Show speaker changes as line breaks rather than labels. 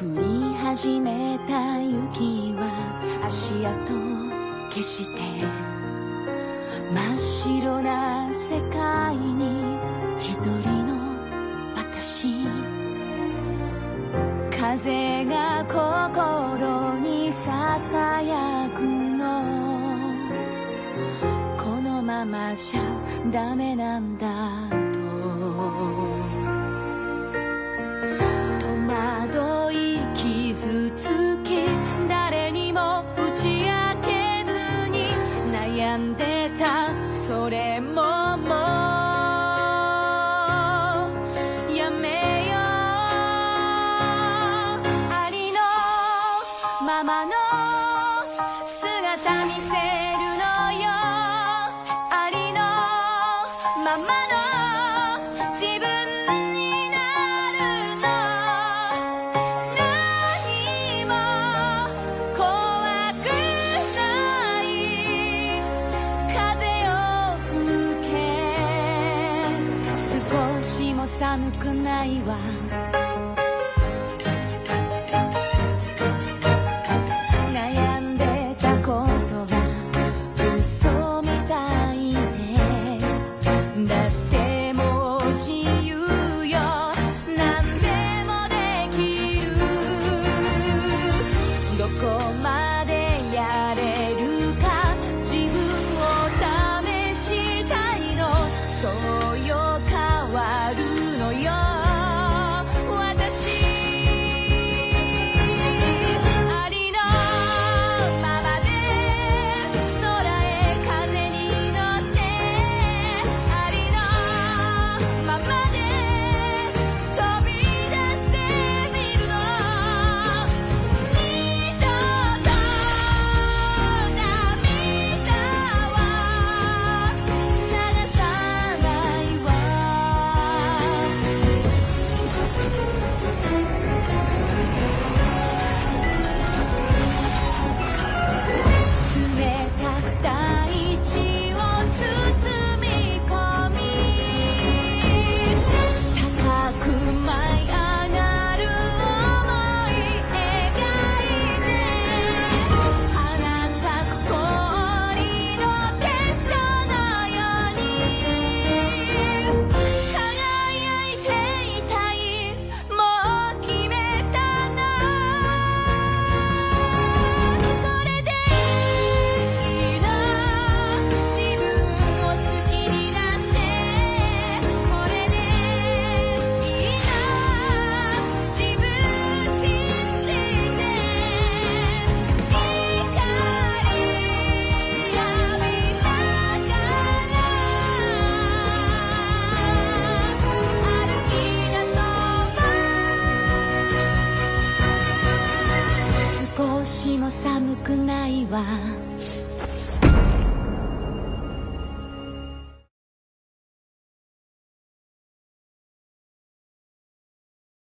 降り始めた雪は足跡消して真っ白な世界に一人の私。風が心にささやくの。このままじゃダメなんだ。自自。寒くないわくないわ。